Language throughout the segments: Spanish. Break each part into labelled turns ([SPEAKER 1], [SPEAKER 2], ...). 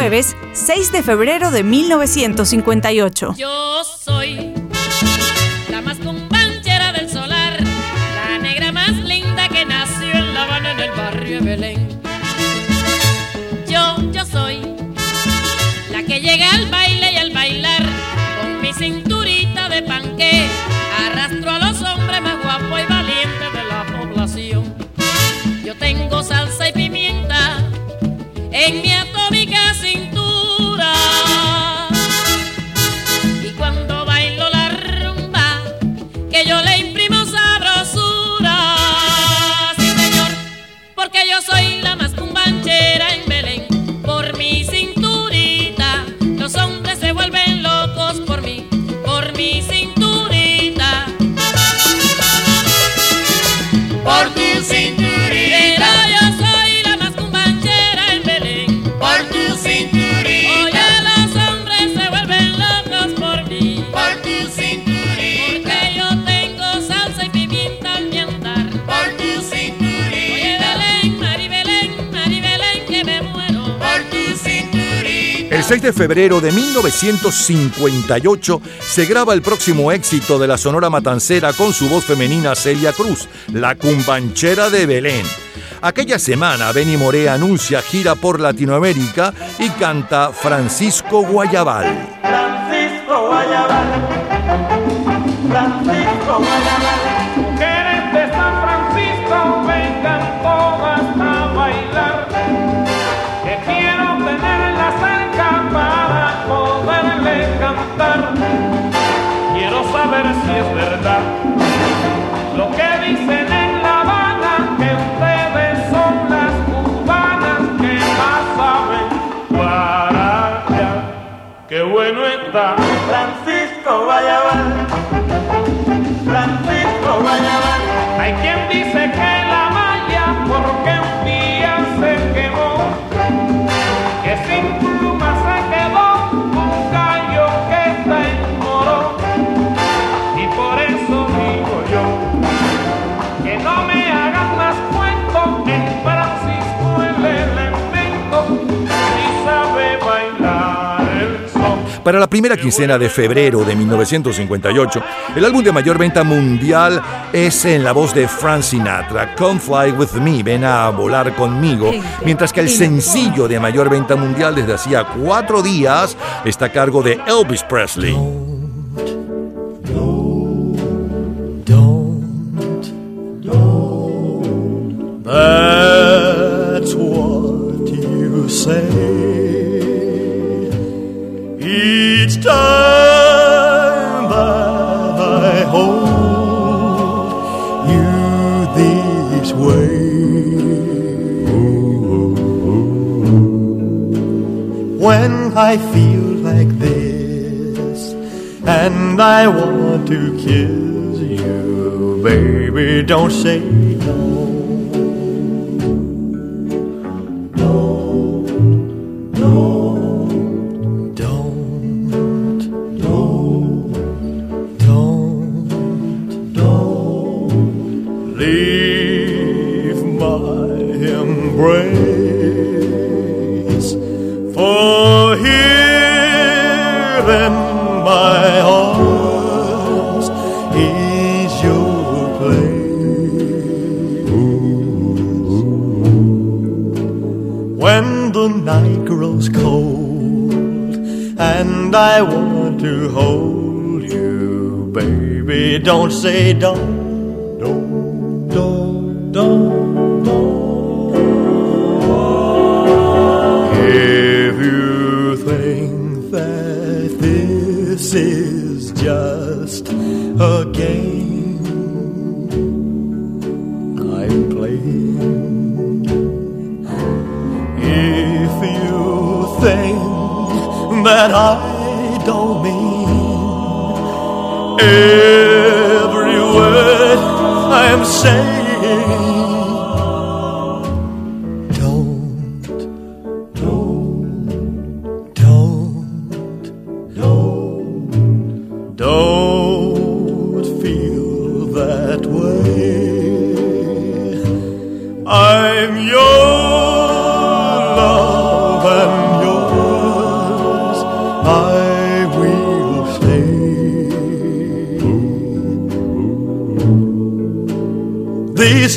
[SPEAKER 1] jueves 6 de febrero de 1958.
[SPEAKER 2] Yo soy la más cumbanchera del solar, la negra más linda que nació en La Habana en el barrio de Belén. Yo, yo soy la que llega al baile y al bailar con mi cinturita de panque,
[SPEAKER 3] 6 de febrero de 1958 se graba el próximo éxito de la Sonora Matancera con su voz femenina Celia Cruz, La Cumbanchera de Belén. Aquella semana Benny Moré anuncia gira por Latinoamérica y canta Francisco Guayabal.
[SPEAKER 4] Francisco Guayabal, Francisco Guayabal, saber si es verdad. Lo que dicen en La Habana, que ustedes son las cubanas que más saben guaracha. Qué bueno está
[SPEAKER 3] Para la primera quincena de febrero de 1958, el álbum de mayor venta mundial es en la voz de Frank Sinatra, Come Fly With Me, ven a volar conmigo, mientras que el sencillo de mayor venta mundial desde hacía cuatro días está a cargo de Elvis Presley.
[SPEAKER 5] I feel like this and I want to kiss you, baby, don't say say don't.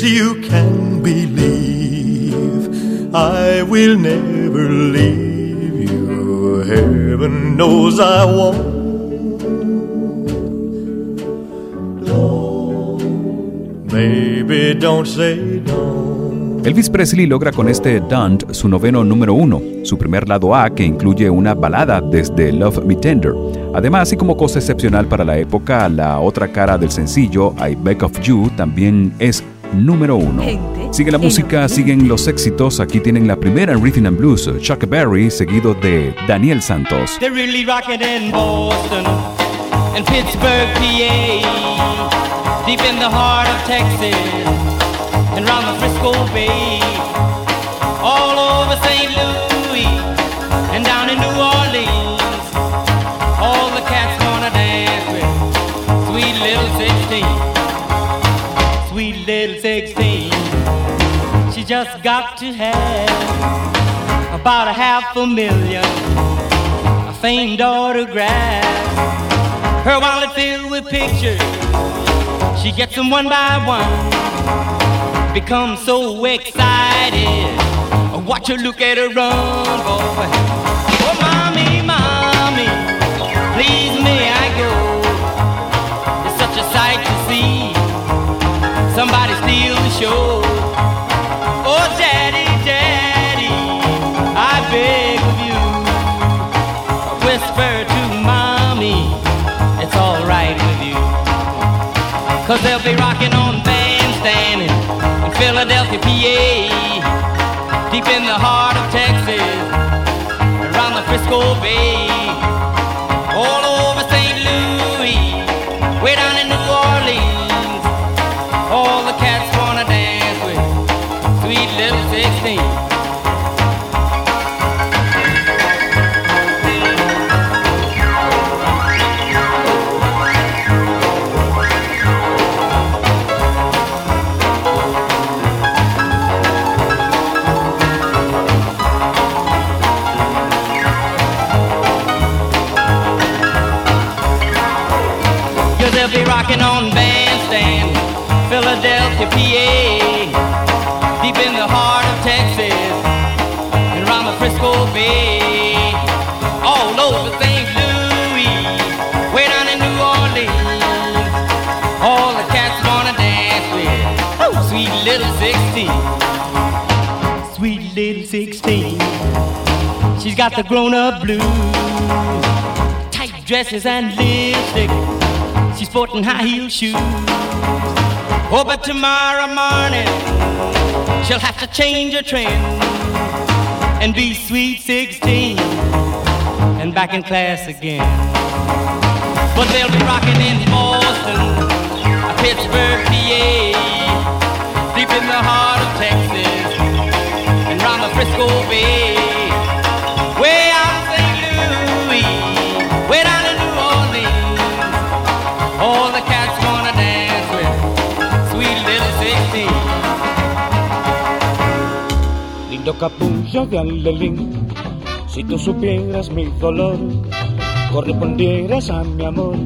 [SPEAKER 5] You can believe. I will never leave you. Heaven knows I won't. Don't say.
[SPEAKER 6] Elvis Presley logra con este Don't su noveno número uno, su primer lado A que incluye una balada desde Love Me Tender. Además, y como cosa excepcional para la época, la otra cara del sencillo, I Beg of You, también es número uno. Sigue la música, siguen los éxitos. Aquí tienen la primera en Rhythm and Blues, Chuck Berry, seguido de Daniel Santos.
[SPEAKER 7] They're really rocking in Boston and Pittsburgh, PA, deep in the heart of Texas and round the Frisco Bay, all over St. Louis and down in New Orleans. All the cats wanna dance with sweet little 16, sweet little 16. She just got to have about a half a million a famed autograph. Her wallet filled with pictures. She gets them one by one. Becomes so excited. I watch her look at her run, boy. Somebody steal the show. Oh, daddy, daddy, I beg of you whisper to mommy it's alright with you. Cause they'll be rocking on got the grown-up blues, tight dresses and lipstick. She's sporting high heel shoes. Oh, but tomorrow morning she'll have to change her trend and be sweet 16 and back in class again. But they'll be rocking in Boston, Pittsburgh, PA, deep in the heart of Texas and round the Frisco Bay.
[SPEAKER 8] Lindo capullo de alelín, si tú supieras mi dolor, correspondieras a mi amor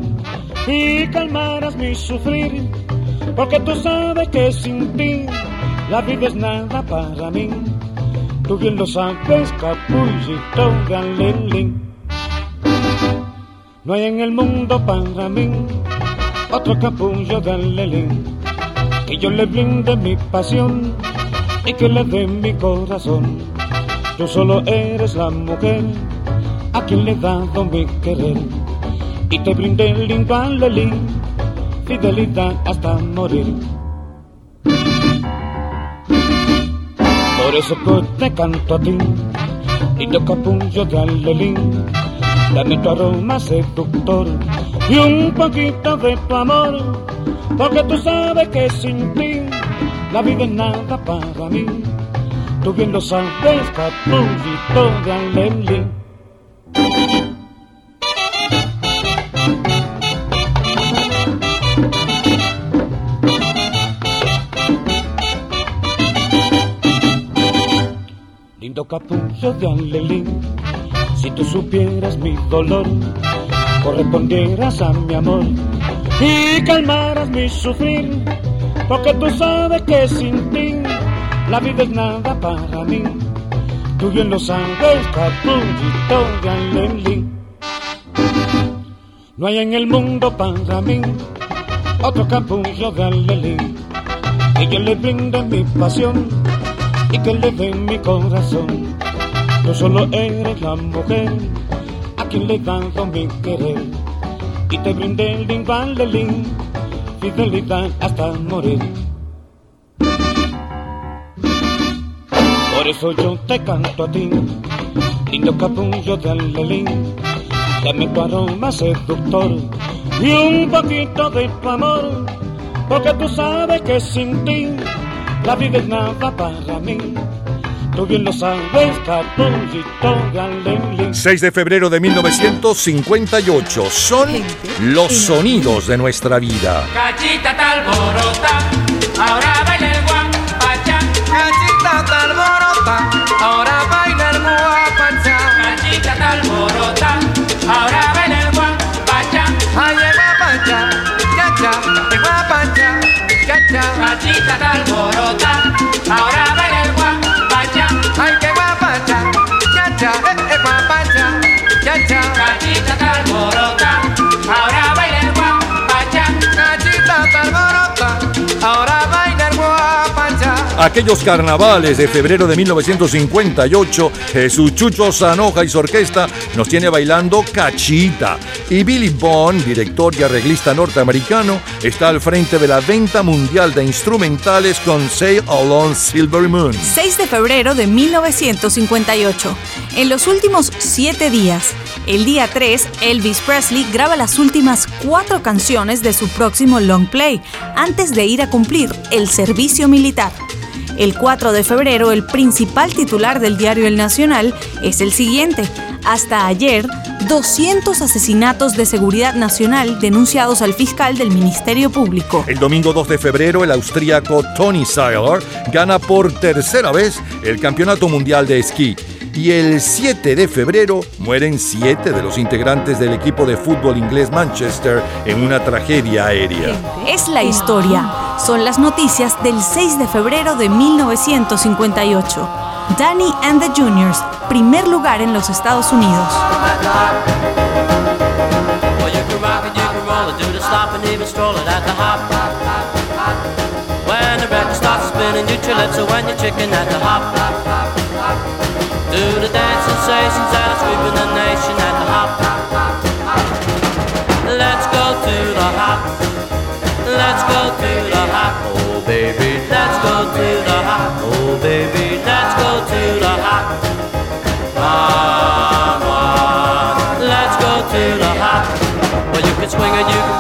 [SPEAKER 8] y calmaras mi sufrir, porque tú sabes que sin ti la vida es nada para mí. Tú bien lo sabes, capullito de alelín. No hay en el mundo para mí otro capullo de alelín que yo le brinde mi pasión y que le dé mi corazón. Tú solo eres la mujer a quien le he dado mi querer y te brindé lindo alelín, fidelidad hasta morir. Por eso que te canto a ti, lindo capullo de alelín, dame tu aroma seductor y un poquito de tu amor, porque tú sabes que sin ti la vida es nada para mí. Tú bien lo sabes, capullito de alelín. Lindo capullo de alelín, si tú supieras mi dolor, correspondieras a mi amor y calmaras mi sufrir, porque tú sabes que sin ti la vida es nada para mí. Tú bien lo sabes, capullito galelí. No hay en el mundo para mí otro capullo galelí. Que yo le brinde mi pasión y que le dé mi corazón. Tú solo eres la mujer a quien le dado mi querer y te brindé el invalelín, fidelidad hasta morir. Por eso yo te canto a ti, lindo capullo de alelín, dame tu aroma seductor y un poquito de tu amor, porque tú sabes que sin ti la vida es nada para mí.
[SPEAKER 3] 6 de febrero de 1958 son los sonidos de nuestra vida.
[SPEAKER 9] Cachita está alborota, ahora baila el guapacha.
[SPEAKER 10] Cachita está alborota, ahora baila el guapacha.
[SPEAKER 9] Cachita está alborota, ahora baila el guapacha.
[SPEAKER 10] Ay, guapacha, cha cha, el guapacha, cha cha.
[SPEAKER 9] Cachita está
[SPEAKER 3] Aquellos carnavales de febrero de 1958, Jesús Chucho Zanoja y su orquesta nos tiene bailando Cachita. Y Billy Bond, director y arreglista norteamericano, está al frente de la venta mundial de instrumentales con Sail Along Silver Moon.
[SPEAKER 1] 6 de febrero de 1958. En los últimos siete días, el día 3, Elvis Presley graba las últimas cuatro canciones de su próximo long play antes de ir a cumplir el servicio militar. El 4 de febrero, el principal titular del diario El Nacional es el siguiente. Hasta ayer, 200 asesinatos de seguridad nacional denunciados al fiscal del Ministerio Público.
[SPEAKER 3] El domingo 2 de febrero, el austríaco Tony Seiler gana por tercera vez el Campeonato Mundial de Esquí. Y el 7 de febrero mueren siete de los integrantes del equipo de fútbol inglés Manchester en una tragedia aérea.
[SPEAKER 1] Es la historia. Son las noticias del 6 de febrero de 1958. Danny and the Juniors, primer lugar en los Estados Unidos.
[SPEAKER 11] When the record starts spinning, you when you're chicken at the hop. Do the dance sensations that are sweeping the nation at the hop. Let's go to the hop. Let's go to the hop. Oh baby, let's go to the hop. Oh baby, let's go to the hop. Come on, let's go to the hop. Well, you can swing it, you can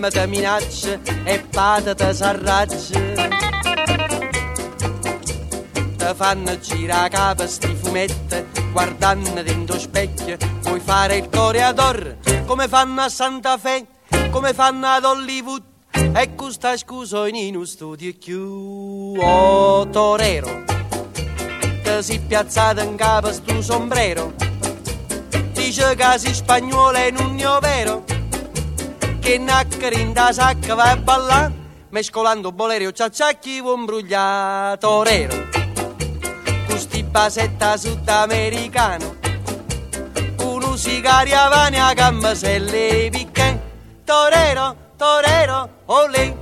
[SPEAKER 10] e
[SPEAKER 12] mamma ti minaccia e padre ti s'arraggia. Ti fanno girare a capo sti fumetti, guardando dentro specchio, puoi fare il coreador, come fanno a Santa Fe, come fanno ad Hollywood, e questa scusa in uno studio più oh, torero, che si piazzato in capo sto sombrero, dice che si spagnolo è un vero, che naccari in da sacca va a ballare, mescolando bolerio ciacciacchi un brugliato torero. Custi basetta sudamericano, uno sigaria vane a le picche, torero, torero, olè.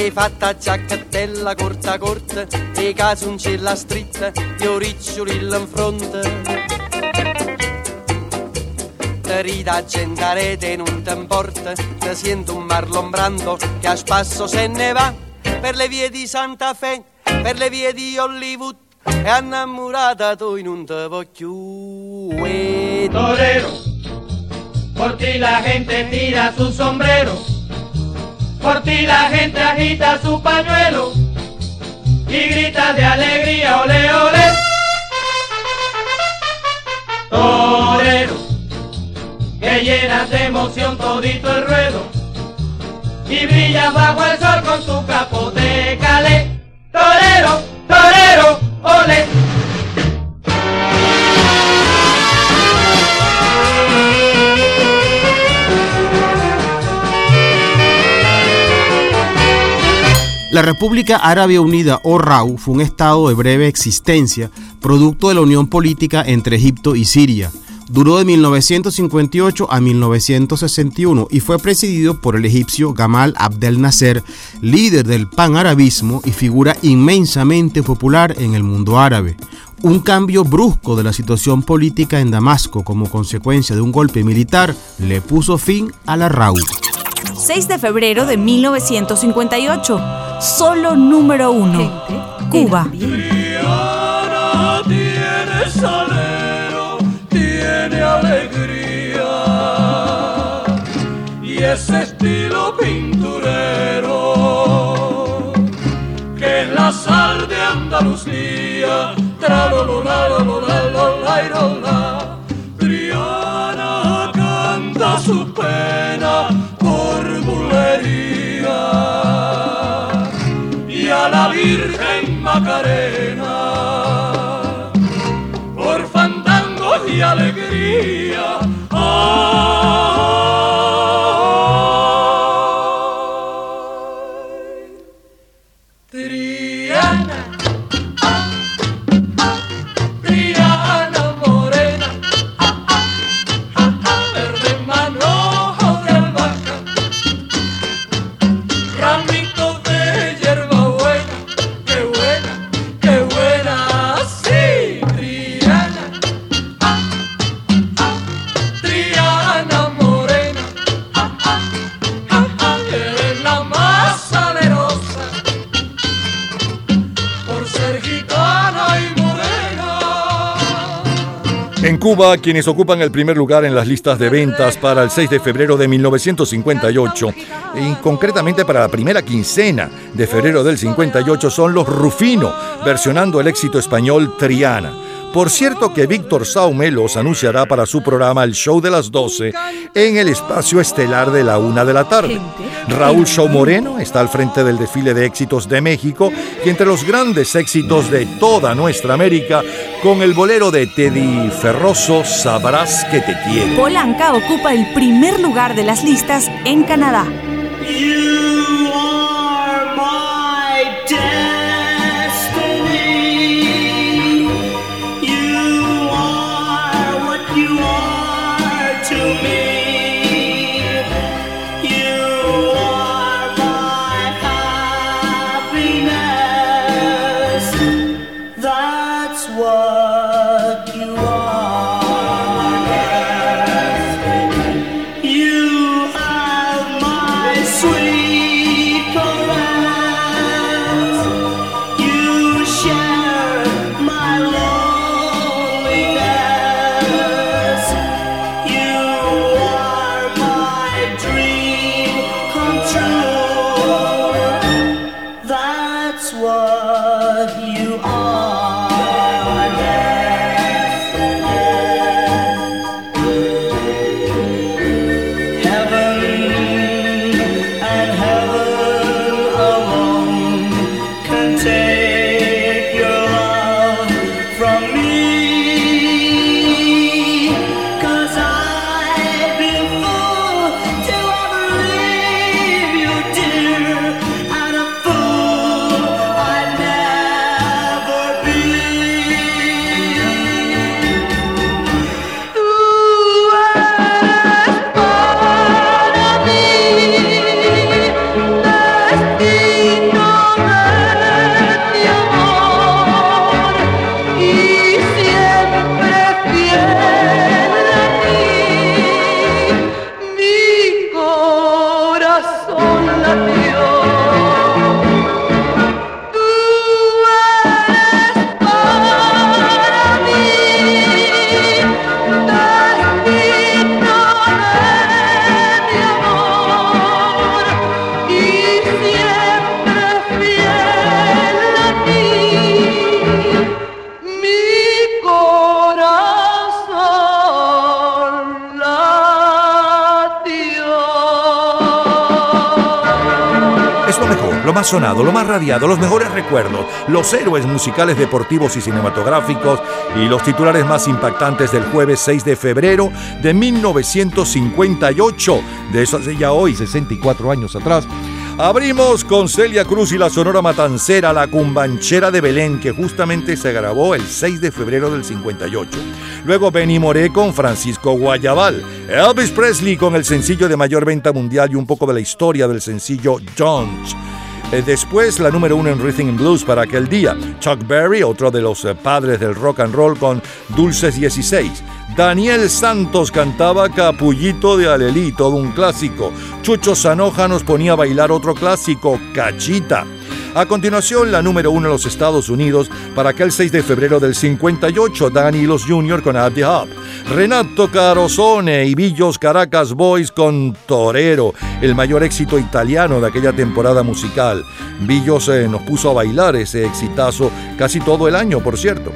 [SPEAKER 12] Ti fatta giacchettella corta corta, e casuncella stritta, io riccioli in fronte. Te rida a gendarete non ti importa, ti sento un Marlon Brando che a spasso se ne va per le vie di Santa Fe, per le vie di Hollywood e innamorata tu non te voglio e
[SPEAKER 9] Torero, por ti la gente tira su sombrero, por ti la gente agita su pañuelo y grita de alegría, ole, ole. Torero, que llenas de emoción todito el ruedo y brillas bajo el sol con tu capote calé. Torero, torero, ole.
[SPEAKER 13] La República Árabe Unida o RAU fue un estado de breve existencia, producto de la unión política entre Egipto y Siria. Duró de 1958 a 1961 y fue presidido por el egipcio Gamal Abdel Nasser, líder del panarabismo y figura inmensamente popular en el mundo árabe. Un cambio brusco de la situación política en Damasco como consecuencia de un golpe militar le puso fin a la RAU.
[SPEAKER 1] 6 de febrero de 1958. Solo número uno. Cuba.
[SPEAKER 4] Triana tiene salero, tiene alegría y ese estilo pinturero que es la sal de Andalucía. Triana canta su pena la Virgen Macarena por fandangos y alegría. Ay,
[SPEAKER 3] Cuba, quienes ocupan el primer lugar en las listas de ventas para el 6 de febrero de 1958, y concretamente para la primera quincena de febrero del 58, son los Rufino, versionando el éxito español Triana. Por cierto que Víctor Saume los anunciará para su programa El Show de las 12 en el espacio estelar de la una de la tarde. Raúl Show Moreno está al frente del desfile de éxitos de México y entre los grandes éxitos de toda nuestra América con el bolero de Teddy Ferroso Sabrás que te quiero.
[SPEAKER 1] Polanca ocupa el primer lugar de las listas en Canadá.
[SPEAKER 3] Sonado, lo más radiado, los mejores recuerdos, los héroes musicales deportivos y cinematográficos y los titulares más impactantes del jueves 6 de febrero de 1958. De eso hace ya hoy, 64 años atrás. Abrimos con Celia Cruz y la Sonora Matancera, la cumbanchera de Belén, que justamente se grabó el 6 de febrero del 58. Luego Benny Moré con Francisco Guayabal. Elvis Presley con el sencillo de mayor venta mundial y un poco de la historia del sencillo Jones. Eh, después, la número uno en Rhythm and Blues para aquel día. Chuck Berry, otro de los eh, padres del rock and roll, con Dulces 16. Daniel Santos cantaba Capullito de Alelí, todo un clásico. Chucho Sanoja nos ponía a bailar otro clásico, Cachita. A continuación, la número uno en los Estados Unidos para aquel 6 de febrero del 58, Danny Los Jr. con Abdi Hop. Renato Carosone y Villos Caracas Boys con Torero, el mayor éxito italiano de aquella temporada musical. Villos eh, nos puso a bailar ese exitazo casi todo el año, por cierto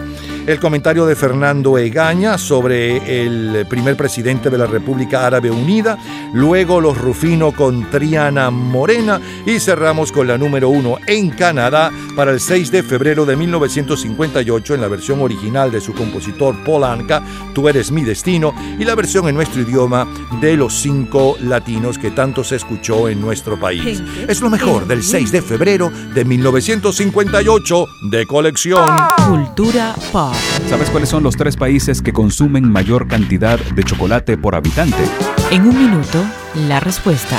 [SPEAKER 3] el comentario de Fernando Egaña sobre el primer presidente de la República Árabe Unida, luego los Rufino con Triana Morena y cerramos con la número uno en Canadá para el 6 de febrero de 1958 en la versión original de su compositor Paul Anka, Tú eres mi destino, y la versión en nuestro idioma de los cinco latinos que tanto se escuchó en nuestro país. Es lo mejor del 6 de febrero de 1958 de colección.
[SPEAKER 1] Cultura pop.
[SPEAKER 6] ¿Sabes cuáles son los tres países que consumen mayor cantidad de chocolate por habitante?
[SPEAKER 1] En un minuto, la respuesta.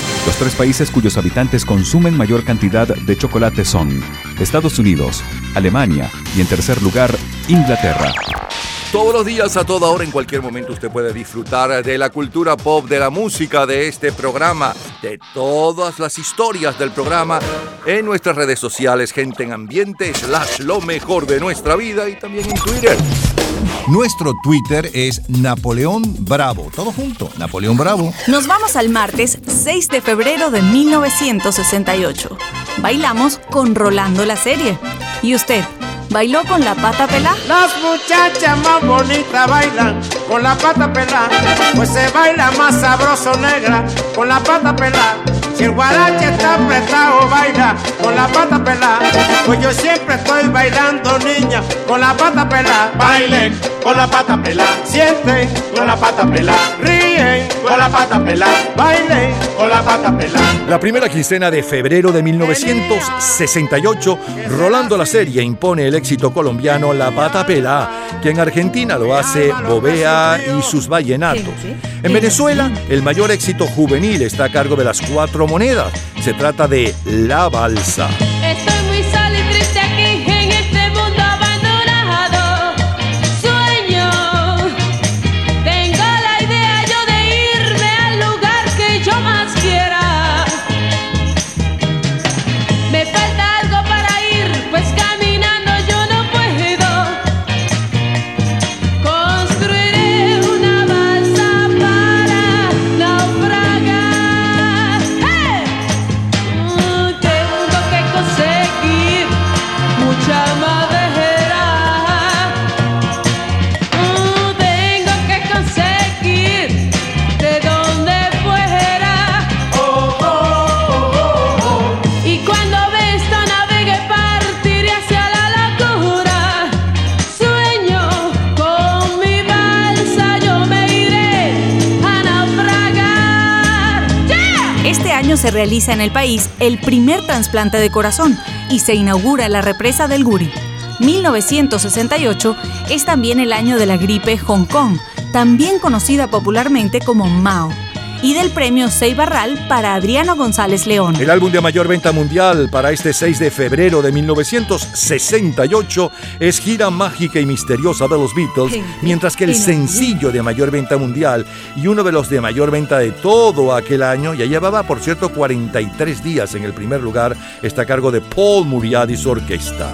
[SPEAKER 6] Los tres países cuyos habitantes consumen mayor cantidad de chocolate son Estados Unidos, Alemania y en tercer lugar, Inglaterra.
[SPEAKER 3] Todos los días, a toda hora, en cualquier momento, usted puede disfrutar de la cultura pop, de la música, de este programa, de todas las historias del programa en nuestras redes sociales, gente en ambiente, slash lo mejor de nuestra vida y también en Twitter. Nuestro Twitter es Napoleón Bravo. Todo junto, Napoleón Bravo.
[SPEAKER 1] Nos vamos al martes 6 de febrero de 1968. Bailamos con Rolando la serie. ¿Y usted? ¿Bailó con la pata pelá?
[SPEAKER 14] Las muchachas más bonitas bailan con la pata pelada, pues se baila más sabroso negra con la pata pelada. Si el guarache está apretado, baila con la pata pelada. Pues yo siempre estoy bailando, niña, con la pata pelada. Bailen con la pata pelada. Sienten con la pata pelada. Ríen con la pata pelada. Bailen con la pata pelada.
[SPEAKER 3] La primera quincena de febrero de 1968, Rolando la Serie impone el éxito colombiano La Pata Pelá, que en Argentina lo hace Bobea y sus vallenatos. En Venezuela, el mayor éxito juvenil está a cargo de las cuatro monedas. Se trata de La Balsa.
[SPEAKER 15] Estoy muy sola y triste aquí
[SPEAKER 1] se realiza en el país el primer trasplante de corazón y se inaugura la represa del Guri. 1968 es también el año de la gripe Hong Kong, también conocida popularmente como Mao, y del premio Barral para Adriano González León.
[SPEAKER 3] El álbum de mayor venta mundial para este 6 de febrero de 1968 es Gira Mágica y Misteriosa de los Beatles, mientras que el sencillo de mayor venta mundial y uno de los de mayor venta de todo aquel año, ya llevaba por cierto 43 días en el primer lugar, está a cargo de Paul Muriadis Orquesta.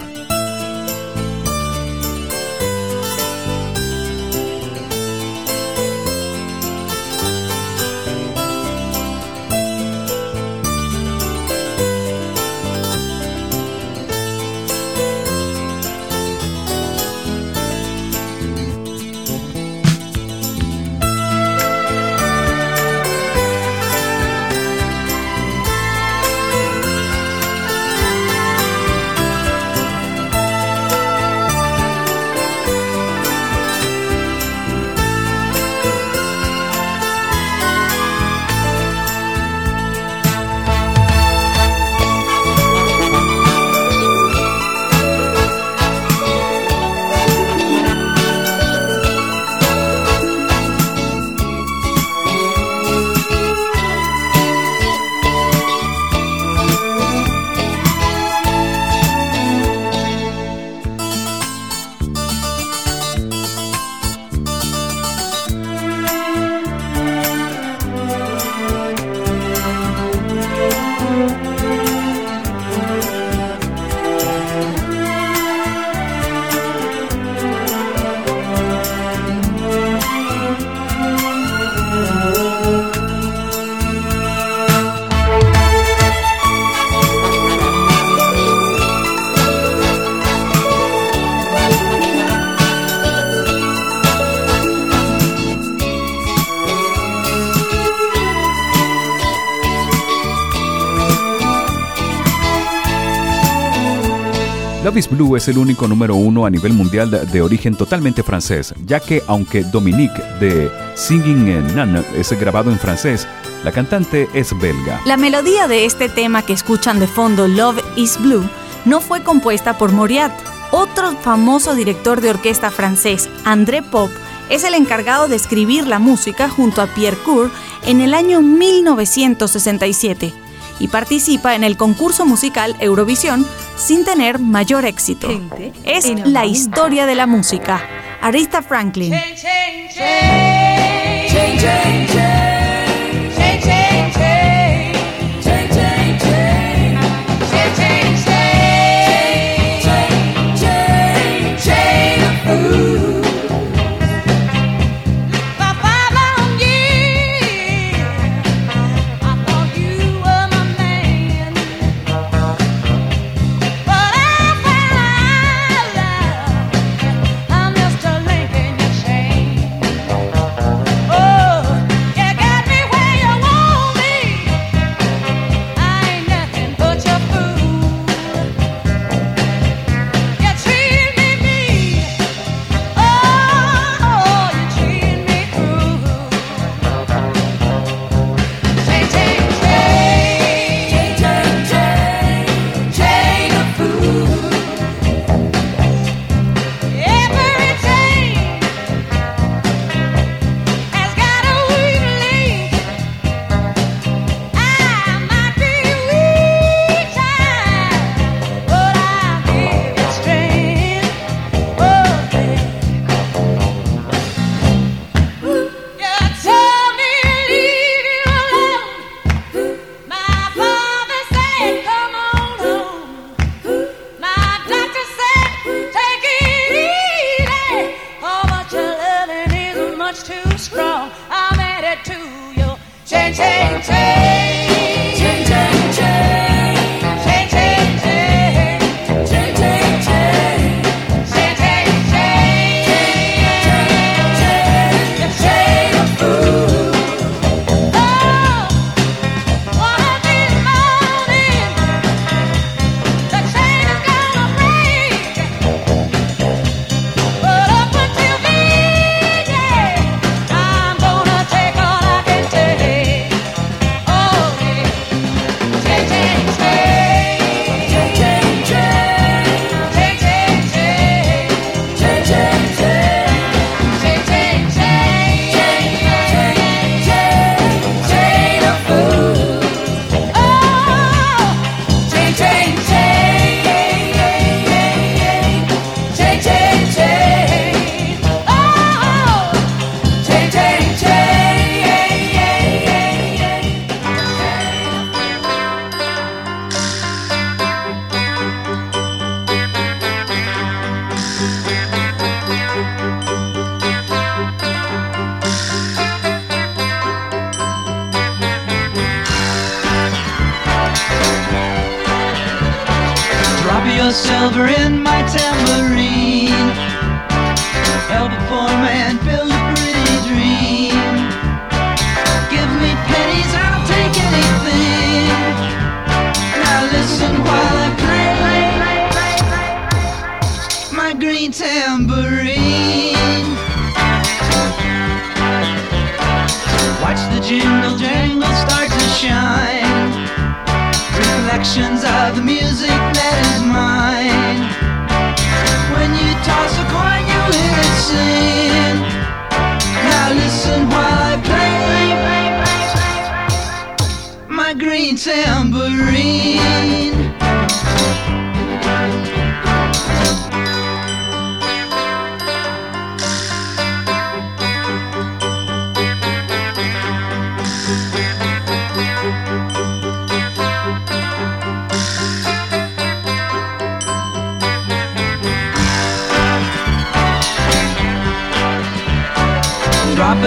[SPEAKER 6] Love is Blue es el único número uno a nivel mundial de origen totalmente francés, ya que aunque Dominique de Singing Nan es grabado en francés, la cantante es belga.
[SPEAKER 16] La melodía de este tema que escuchan de fondo, Love is Blue, no fue compuesta por Moriat. Otro famoso director de orquesta francés, André Pop, es el encargado de escribir la música junto a Pierre Cour en el año 1967 y participa en el concurso musical Eurovisión sin tener mayor éxito. Es la historia de la música. Arista Franklin.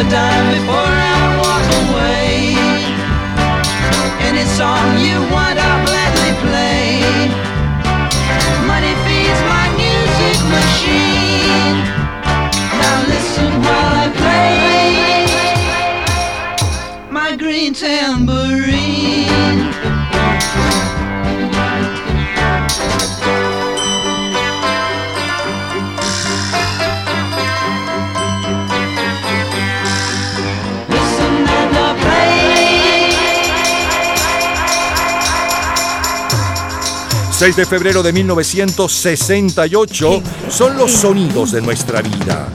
[SPEAKER 16] a dime before I walk away. Any song you want, I'll gladly play. Money feeds my music machine. Now listen while I play my green tambourine.
[SPEAKER 17] 6 de febrero de 1968 son los sonidos de nuestra vida.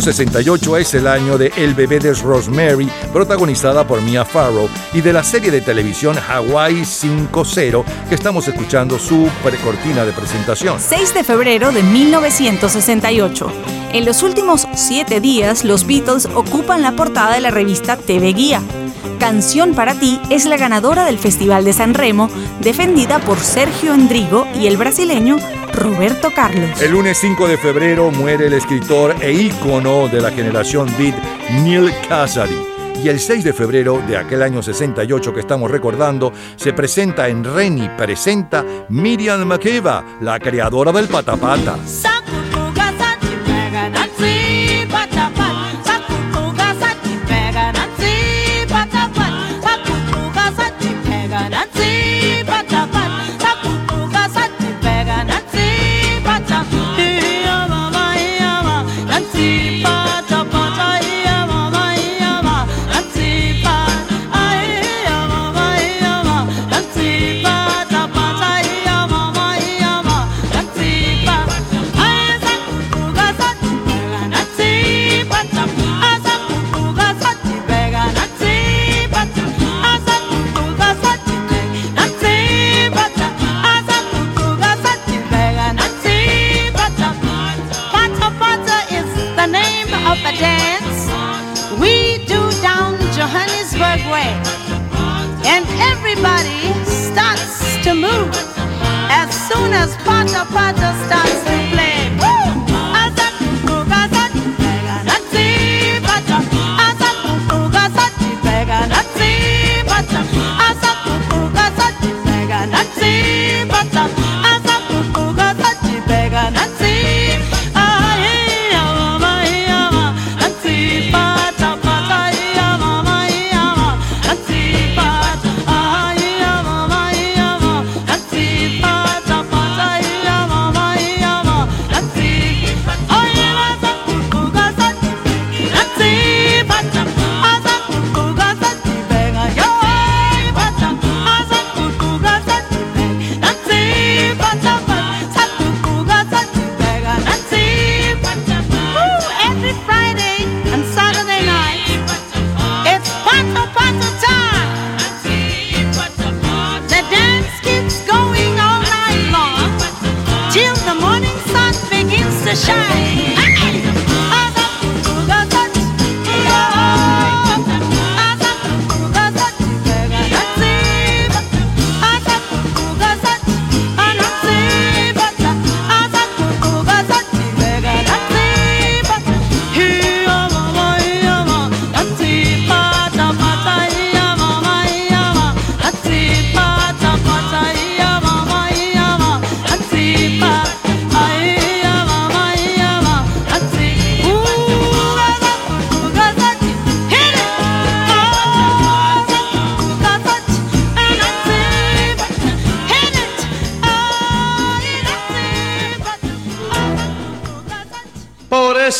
[SPEAKER 17] 1968 es el año de El bebé de Rosemary, protagonizada por Mia Farrow, y de la serie de televisión Hawaii 5.0, que estamos escuchando su precortina de presentación.
[SPEAKER 1] 6 de febrero de 1968. En los últimos siete días, los Beatles ocupan la portada de la revista TV Guía. Canción para ti es la ganadora del Festival de San Remo, defendida por Sergio Endrigo y el brasileño Roberto Carlos.
[SPEAKER 17] El lunes 5 de febrero muere el escritor e ícono de la generación Beat, Neil Cassady. Y el 6 de febrero de aquel año 68 que estamos recordando, se presenta en Reni Presenta Miriam Makeba, la creadora del patapata.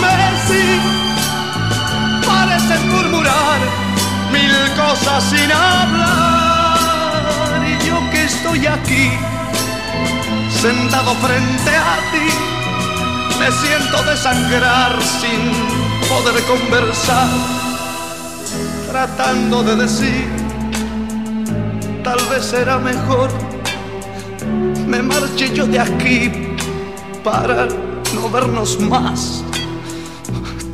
[SPEAKER 18] carmesí, parecen murmurar mil cosas sin hablar. Y yo que estoy aquí sentado frente a ti me siento desangrar sin poder conversar tratando de decir tal vez será mejor me marche yo de aquí para no vernos más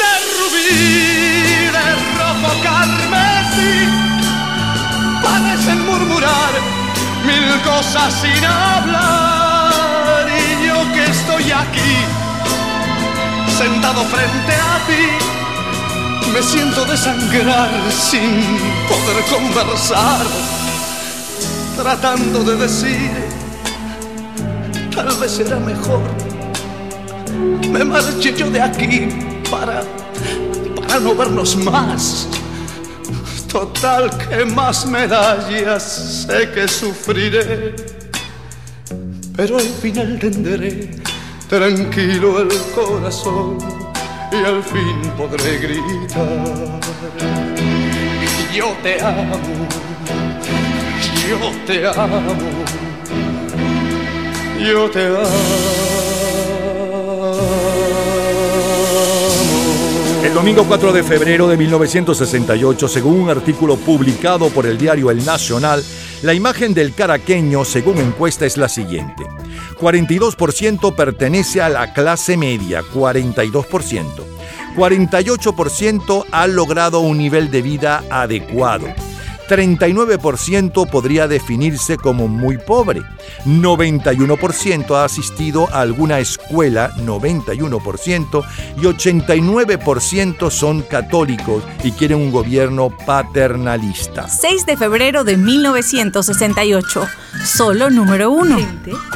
[SPEAKER 18] De rubí, de rojo carmesí, parecen murmurar mil cosas sin hablar. Y yo que estoy aquí, sentado frente a ti, me siento desangrar sin poder conversar, tratando de decir, tal vez será mejor me marche yo de aquí para, para no vernos más. Total, que más medallas sé que sufriré, pero al final tendré tranquilo el corazón y al fin podré gritar. Yo te amo, yo te amo, yo te amo.
[SPEAKER 3] El domingo 4 de febrero de 1968, según un artículo publicado por el diario El Nacional, la imagen del caraqueño, según encuesta, es la siguiente. 42% pertenece a la clase media, 42%. 48% ha logrado un nivel de vida adecuado. 39% podría definirse como muy pobre. 91% ha asistido a alguna escuela, 91%, y 89% son católicos y quieren un gobierno paternalista.
[SPEAKER 1] 6 de febrero de 1968. Solo número 1.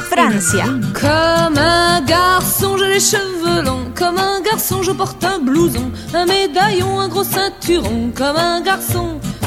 [SPEAKER 1] Francia.
[SPEAKER 19] Comme un garçon, j'ai les cheveux longs. Comme un garçon, je porte un blouson, un médaillon, un gros ceinturon. Comme un garçon,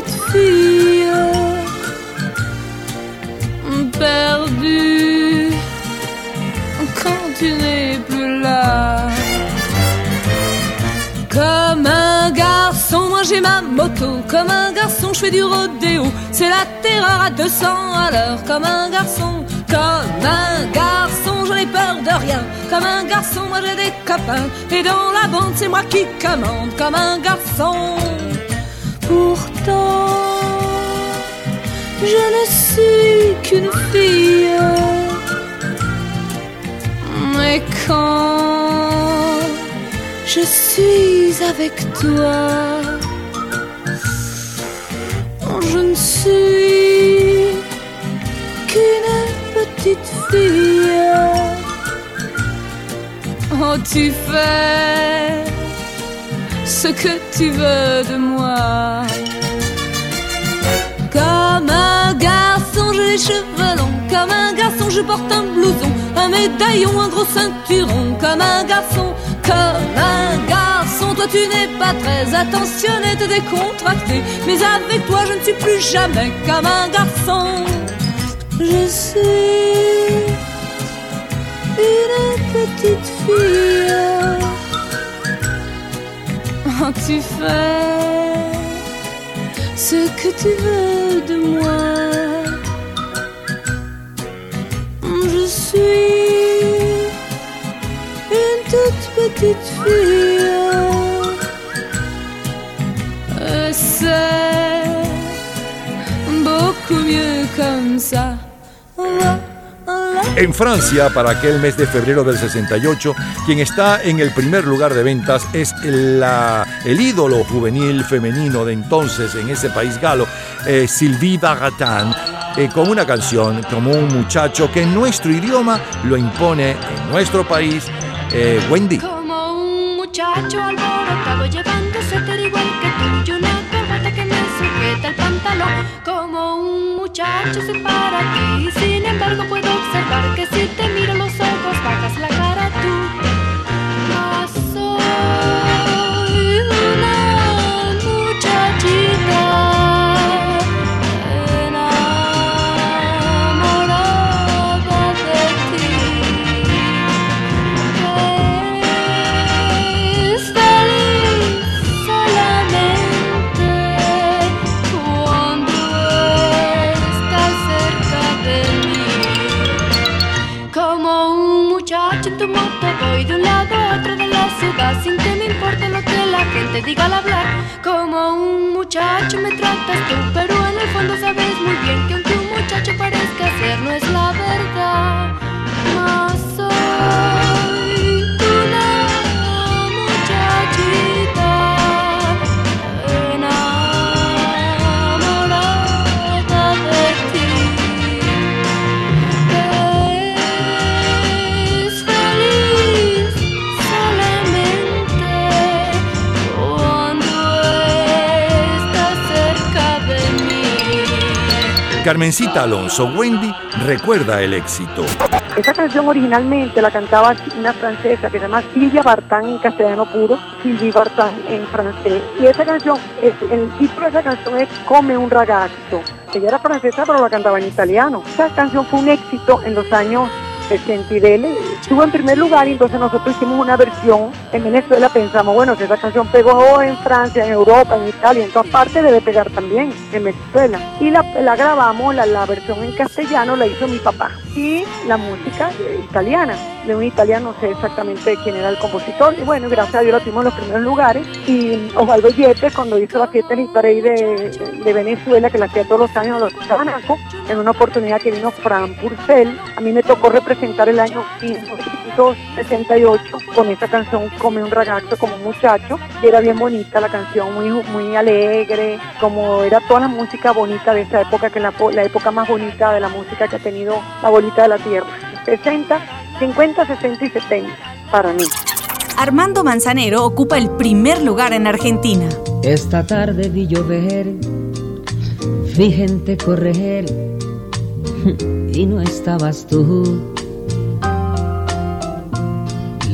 [SPEAKER 19] petite fille perdue quand tu n'es plus là. Comme un garçon, moi j'ai ma moto. Comme un garçon, je fais du rodéo. C'est la terreur à 200 à l'heure. Comme un garçon, comme un garçon, j'en ai peur de rien. Comme un garçon, moi j'ai des copains. Et dans la bande, c'est moi qui commande. Comme un garçon. Je ne suis qu'une fille. Mais quand je suis avec toi, je ne suis qu'une petite fille. Oh, tu fais ce que tu veux de moi. Comme un garçon, j'ai les cheveux longs. Comme un garçon, je porte un blouson, un médaillon, un gros ceinturon. Comme un garçon, comme un garçon, toi tu n'es pas très attentionné, te décontracté. Mais avec toi, je ne suis plus jamais comme un garçon. Je suis une petite fille. Oh, tu fais ce que tu veux de moi. Je suis une toute petite fille. C'est beaucoup mieux comme ça.
[SPEAKER 3] En Francia, para aquel mes de febrero del 68, quien está en el primer lugar de ventas es la- el ídolo juvenil femenino de entonces en ese país galo, eh, Sylvie Vartan, eh, con una canción como un muchacho que en nuestro idioma lo impone en nuestro país, eh, Wendy.
[SPEAKER 19] Como un muchacho alborotado llevando suéter igual que tú y una corbata que me sujeta el pantalón. Como un muchacho se para ti, sin embargo puedo observar que si te miro los ojos bajas la cara tú. Sin que me importe lo que la gente diga al hablar. Como un muchacho me tratas tú, pero en el fondo sabes muy bien que aunque un muchacho parezca ser no es la verdad.
[SPEAKER 3] Carmencita Alonso, Wendy recuerda el éxito.
[SPEAKER 20] Esa canción originalmente la cantaba una francesa que se llama Silvia Bartán en castellano puro, Sylvie Bartán en francés. Y esa canción, el título de esa canción es Come un ragazzo. Ella era francesa pero la cantaba en italiano. Esa canción fue un éxito en los años 60 y dele. Estuvo en primer lugar y entonces nosotros hicimos una versión en Venezuela. Pensamos, bueno, si esa canción pegó en Francia, en Europa, en Italia, en todas partes debe pegar también en Venezuela. Y la, grabamos, la, la versión en castellano la hizo mi papá. Y la música italiana, de un italiano, no sé exactamente quién era el compositor. Y bueno, gracias a Dios la tuvimos en los primeros lugares. Y Osvaldo Yepes, cuando hizo la fiesta en Parade de, de Venezuela, que la hacía todos los años los Tabanaco, en una oportunidad que vino Fran Purcell, a mí me tocó representar el año 1968 con esa canción Come un ragazzo como un muchacho, que era bien bonita la canción, muy, muy alegre, como era toda la música bonita de esa época, que es la, la época más bonita de la música que ha tenido la bolita de la tierra. 60, 50, 60 y 70 para mí.
[SPEAKER 1] Armando Manzanero ocupa el primer lugar en Argentina.
[SPEAKER 21] Esta tarde vi llover, vi gente correr y no estabas tú.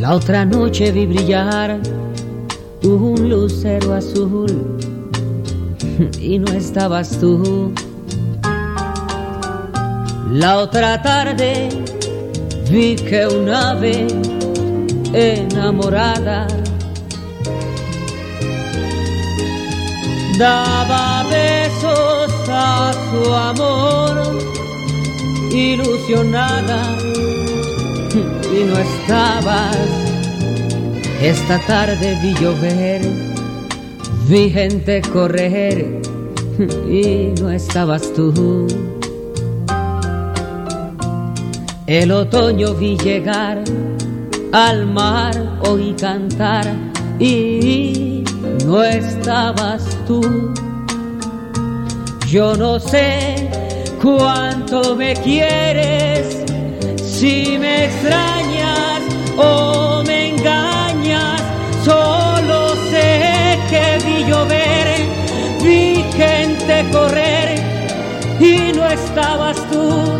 [SPEAKER 21] La otra noche vi brillar un lucero azul y no estabas tú. La otra tarde vi que un ave enamorada daba besos a su amor ilusionada y no estabas. Esta tarde vi llover, vi gente correr y no estabas tú. El otoño vi llegar, al mar oí cantar y no estabas tú. Yo no sé cuánto me quieres, Si me extrañas o me engañas, solo sé que vi llover, vi gente correr y no estabas tú.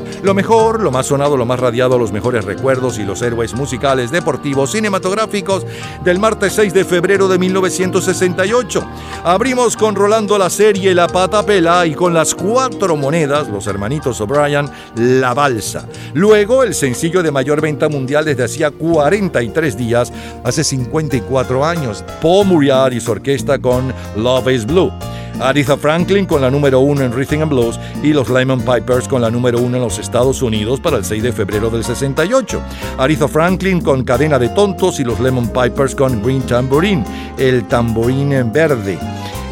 [SPEAKER 3] Lo mejor, lo más sonado, lo más radiado, los mejores recuerdos y los héroes musicales, deportivos, cinematográficos del martes 6 de febrero de 1968. Abrimos con Rolando la serie La Pata Pela y con las cuatro monedas, los hermanitos O'Brien, La Balsa. Luego, el sencillo de mayor venta mundial desde hacía 43 días, hace 54 años, Paul Muriel y su orquesta con Love is Blue. Aretha Franklin con la número uno en Rhythm and Blues y los Lemon Pipers con la número uno en los Estados Unidos para el 6 de febrero del 68. Aretha Franklin con Cadena de Tontos y los Lemon Pipers con Green Tambourine, el tamborín en verde.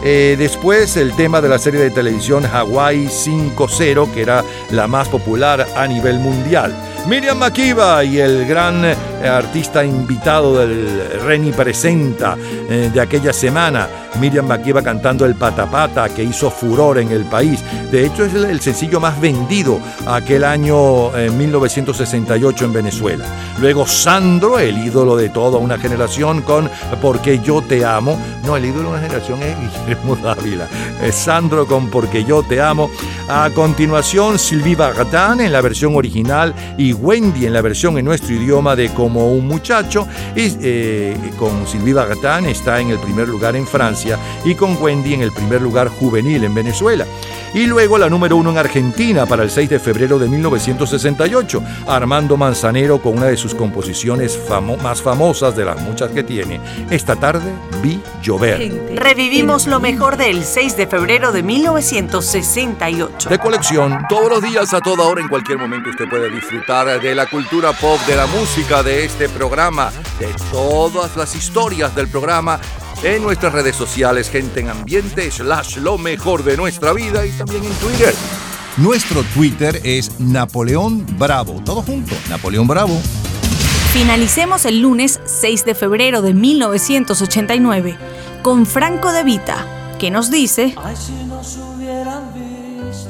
[SPEAKER 3] Eh, después el tema de la serie de televisión Hawaii 5-0, que era la más popular a nivel mundial. Miriam Makiba y el gran eh, artista invitado del Reni Presenta eh, de aquella semana, Miriam Makiba cantando el Patapata que hizo furor en el país. De hecho es el, sencillo más vendido aquel año en 1968 en Venezuela. Luego Sandro, el ídolo de toda una generación con Porque yo te amo. No, el ídolo de una generación es Guillermo Dávila. Sandro con Porque yo te amo. A continuación Sylvie Vartan en la versión original y Wendy en la versión en nuestro idioma de Como un muchacho. Y, eh, con Sylvie Vartan está en el primer lugar en Francia y con Wendy en el primer lugar juvenil en Venezuela. Y luego la número uno en Argentina para el 6 de febrero de 1968, Armando Manzanero con una de sus composiciones famo más famosas de las muchas que tiene. Esta tarde vi llover.
[SPEAKER 1] Revivimos lo mejor del 6 de febrero de 1968.
[SPEAKER 3] De colección, todos los días, a toda hora, en cualquier momento usted puede disfrutar de la cultura pop, de la música, de este programa, de todas las historias del programa en nuestras redes sociales, gente en ambiente, slash lo mejor de nuestra vida y también en Twitter. Nuestro Twitter es Napoleón Bravo. Todo junto, Napoleón Bravo.
[SPEAKER 1] Finalicemos el lunes 6 de febrero de 1989 con Franco De Vita, que nos dice...
[SPEAKER 22] Ay, si nos hubieran visto,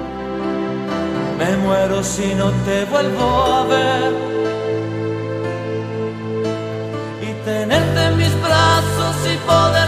[SPEAKER 22] Me muero si no te vuelvo a ver. Y tenerte en mis brazos y poder.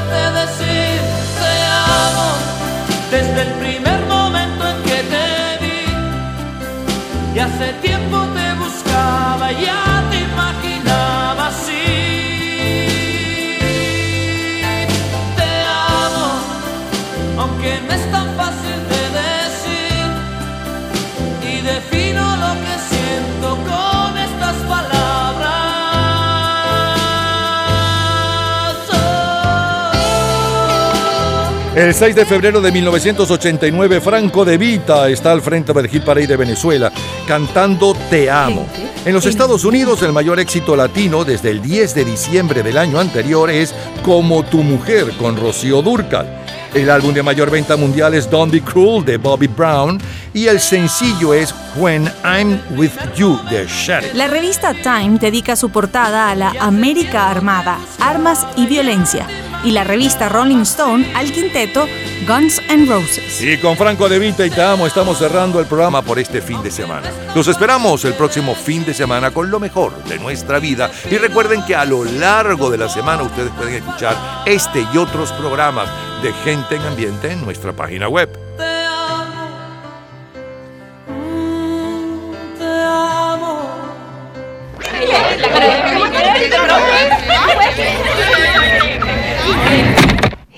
[SPEAKER 3] El 6 de febrero de 1989, Franco De Vita está al frente del Hit Parade de Venezuela cantando Te Amo. En los Estados Unidos, el mayor éxito latino desde el 10 de diciembre del año anterior es Como tu mujer con Rocío Durcal. El álbum de mayor venta mundial es Don't Be Cruel de Bobby Brown y el sencillo es When I'm With You de Sheriff.
[SPEAKER 1] La revista Time dedica su portada a la América Armada, Armas y Violencia, y la revista Rolling Stone al quinteto Guns N' Roses.
[SPEAKER 3] Y con Franco De Vita y Te Amo estamos cerrando el programa por este fin de semana. Los esperamos el próximo fin de semana con lo mejor de nuestra vida. Y recuerden que a lo largo de la semana ustedes pueden escuchar este y otros programas de Gente en Ambiente en nuestra página web.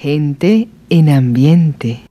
[SPEAKER 23] Gente en ambiente.